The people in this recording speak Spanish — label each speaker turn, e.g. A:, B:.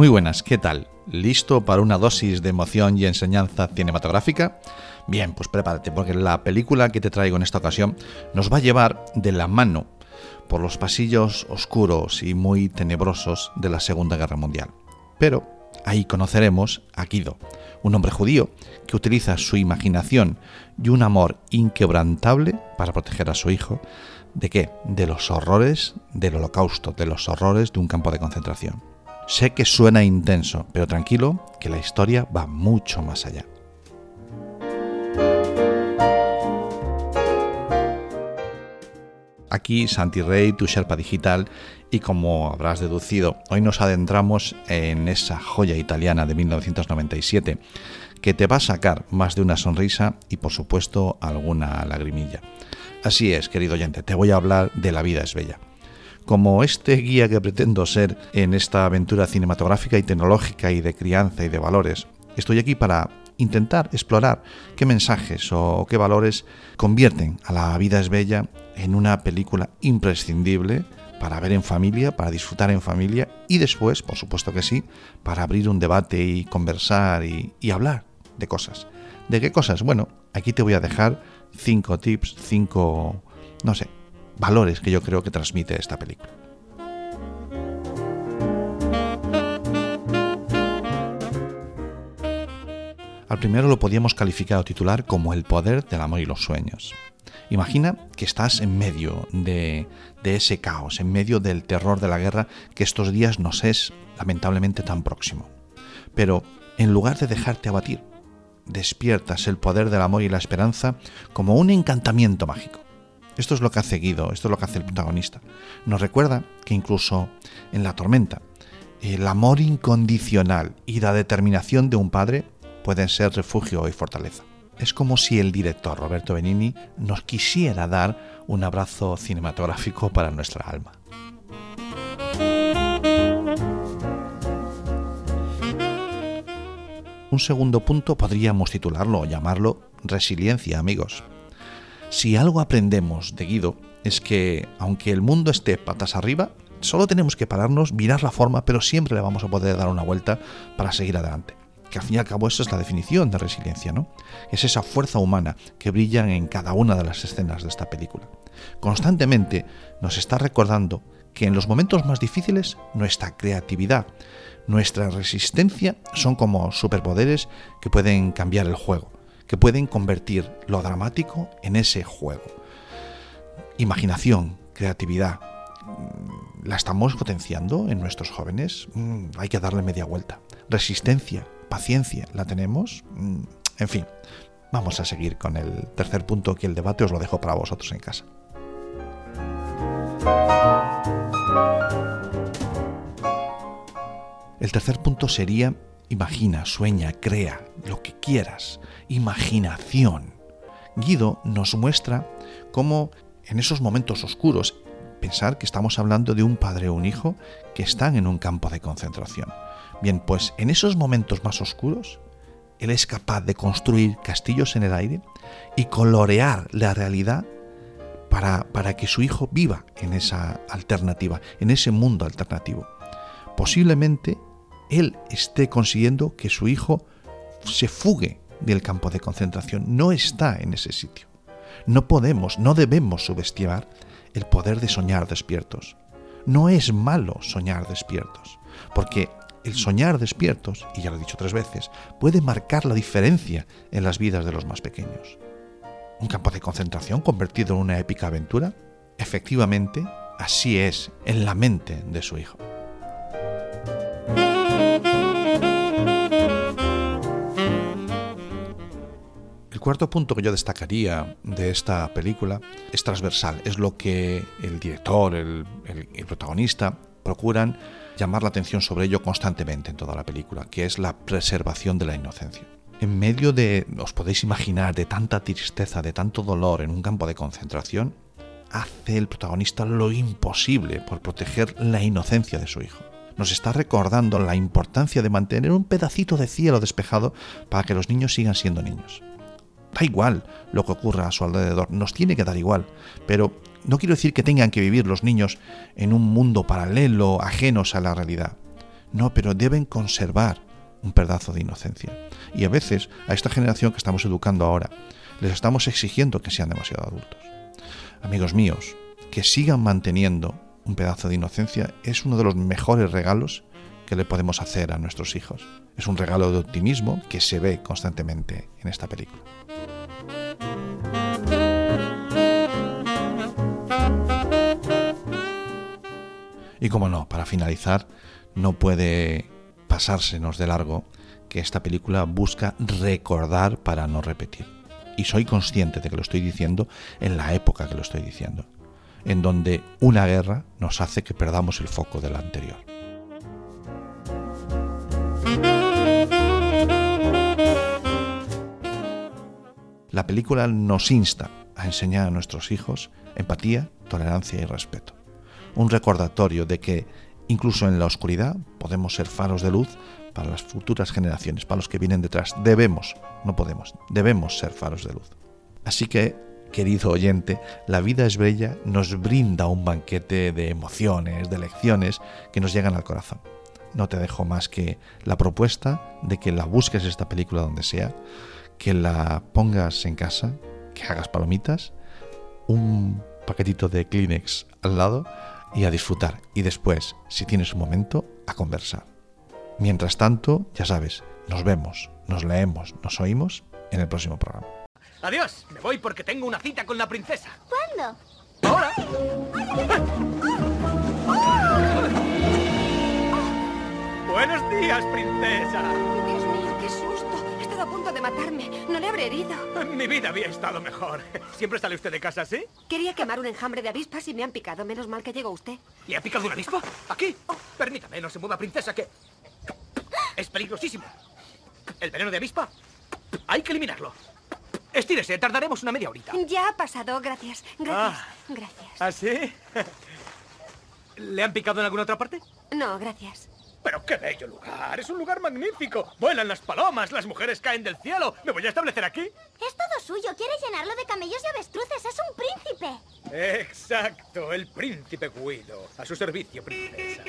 A: Muy buenas, ¿qué tal? ¿Listo para una dosis de emoción y enseñanza cinematográfica? Bien, pues prepárate, porque la película que te traigo en esta ocasión nos va a llevar de la mano por los pasillos oscuros y muy tenebrosos de la Segunda Guerra Mundial. Pero ahí conoceremos a Guido, un hombre judío que utiliza su imaginación y un amor inquebrantable para proteger a su hijo. ¿De qué? De los horrores del holocausto, de los horrores de un campo de concentración. Sé que suena intenso, pero tranquilo, que la historia va mucho más allá. Aquí Santi Rey, tu Sherpa Digital, y como habrás deducido, hoy nos adentramos en esa joya italiana de 1997 que te va a sacar más de una sonrisa y por supuesto alguna lagrimilla. Así es, querido oyente, te voy a hablar de La vida es bella como este guía que pretendo ser en esta aventura cinematográfica y tecnológica y de crianza y de valores. Estoy aquí para intentar explorar qué mensajes o qué valores convierten a La vida es bella en una película imprescindible para ver en familia, para disfrutar en familia y después, por supuesto que sí, para abrir un debate y conversar y, hablar de cosas. ¿De qué cosas? Bueno, aquí te voy a dejar cinco tips, cinco, no sé, valores que yo creo que transmite esta película. Al primero lo podíamos calificar o titular como el poder del amor y los sueños. Imagina que estás en medio de, ese caos, en medio del terror de la guerra que estos días nos es lamentablemente tan próximo. Pero en lugar de dejarte abatir, despiertas el poder del amor y la esperanza como un encantamiento mágico. Esto es lo que hace Guido, esto es lo que hace el protagonista. Nos recuerda que incluso en la tormenta, el amor incondicional y la determinación de un padre pueden ser refugio y fortaleza. Es como si el director Roberto Benini nos quisiera dar un abrazo cinematográfico para nuestra alma. Un segundo punto podríamos titularlo o llamarlo resiliencia, amigos. Si algo aprendemos de Guido es que, aunque el mundo esté patas arriba, solo tenemos que pararnos, mirar la forma, pero siempre le vamos a poder dar una vuelta para seguir adelante. Que al fin y al cabo esa es la definición de resiliencia, ¿no? Es esa fuerza humana que brilla en cada una de las escenas de esta película. Constantemente nos está recordando que en los momentos más difíciles nuestra creatividad, nuestra resistencia son como superpoderes que pueden cambiar el juego que pueden convertir lo dramático en ese juego. Imaginación, creatividad, mm, ¿la estamos potenciando en nuestros jóvenes? Mm, hay que darle media vuelta. Resistencia, paciencia, ¿la tenemos? Mm, en fin, vamos a seguir con el tercer punto que el debate os lo dejo para vosotros en casa. El tercer punto sería imagina, sueña, crea, lo que quieras imaginación. Guido nos muestra cómo en esos momentos oscuros, pensar que estamos hablando de un padre o un hijo que están en un campo de concentración. Bien, pues en esos momentos más oscuros, él es capaz de construir castillos en el aire y colorear la realidad para, para que su hijo viva en esa alternativa, en ese mundo alternativo. Posiblemente él esté consiguiendo que su hijo se fugue del campo de concentración no está en ese sitio. No podemos, no debemos subestimar el poder de soñar despiertos. No es malo soñar despiertos, porque el soñar despiertos, y ya lo he dicho tres veces, puede marcar la diferencia en las vidas de los más pequeños. ¿Un campo de concentración convertido en una épica aventura? Efectivamente, así es en la mente de su hijo. El cuarto punto que yo destacaría de esta película es transversal, es lo que el director, el, protagonista procuran llamar la atención sobre ello constantemente en toda la película, que es la preservación de la inocencia. En medio de, os podéis imaginar, de tanta tristeza, de tanto dolor en un campo de concentración, hace el protagonista lo imposible por proteger la inocencia de su hijo. Nos está recordando la importancia de mantener un pedacito de cielo despejado para que los niños sigan siendo niños. Da igual lo que ocurra a su alrededor, nos tiene que dar igual. Pero no quiero decir que tengan que vivir los niños en un mundo paralelo, ajenos a la realidad. No, pero deben conservar un pedazo de inocencia. Y a veces a esta generación que estamos educando ahora, les estamos exigiendo que sean demasiado adultos. Amigos míos, que sigan manteniendo un pedazo de inocencia es uno de los mejores regalos que le podemos hacer a nuestros hijos. Es un regalo de optimismo que se ve constantemente en esta película. Y como no, para finalizar, no puede pasársenos de largo que esta película busca recordar para no repetir. Y soy consciente de que lo estoy diciendo en la época que lo estoy diciendo, en donde una guerra nos hace que perdamos el foco de la anterior. La película nos insta a enseñar a nuestros hijos empatía, tolerancia y respeto. Un recordatorio de que incluso en la oscuridad podemos ser faros de luz para las futuras generaciones, para los que vienen detrás. Debemos, no podemos, debemos ser faros de luz. Así que, querido oyente, La vida es bella nos brinda un banquete de emociones, de lecciones que nos llegan al corazón. No te dejo más que la propuesta de que la busques esta película donde sea, que la pongas en casa, que hagas palomitas, un paquetito de Kleenex al lado y a disfrutar. Y después, si tienes un momento, a conversar. Mientras tanto, ya sabes, nos vemos, nos leemos, nos oímos en el próximo programa.
B: Adiós, me voy porque tengo una cita con la princesa.
C: ¿Cuándo?
B: ¡Ahora! Buenos días, princesa.
D: De matarme. No le habré herido.
B: Mi vida había estado mejor. ¿Siempre sale usted de casa así?
D: Quería quemar un enjambre de avispas y me han picado. Menos mal que llegó usted.
B: ¿Y ha picado una avispa? ¿Aquí? Permítame, no se mueva, princesa, que... Es peligrosísimo. ¿El veneno de avispa? Hay que eliminarlo. Estírese, tardaremos una media horita.
D: Ya ha pasado, gracias. Gracias.
B: Ah.
D: Gracias.
B: ¿Ah, sí? ¿Le han picado en alguna otra parte?
D: No, gracias.
B: Pero qué bello lugar, es un lugar magnífico. Vuelan las palomas, las mujeres caen del cielo. ¿Me voy a establecer aquí?
C: Es todo suyo. Quiere llenarlo de camellos y avestruces. Es un príncipe.
B: Exacto, el príncipe Guido. A su servicio, princesa.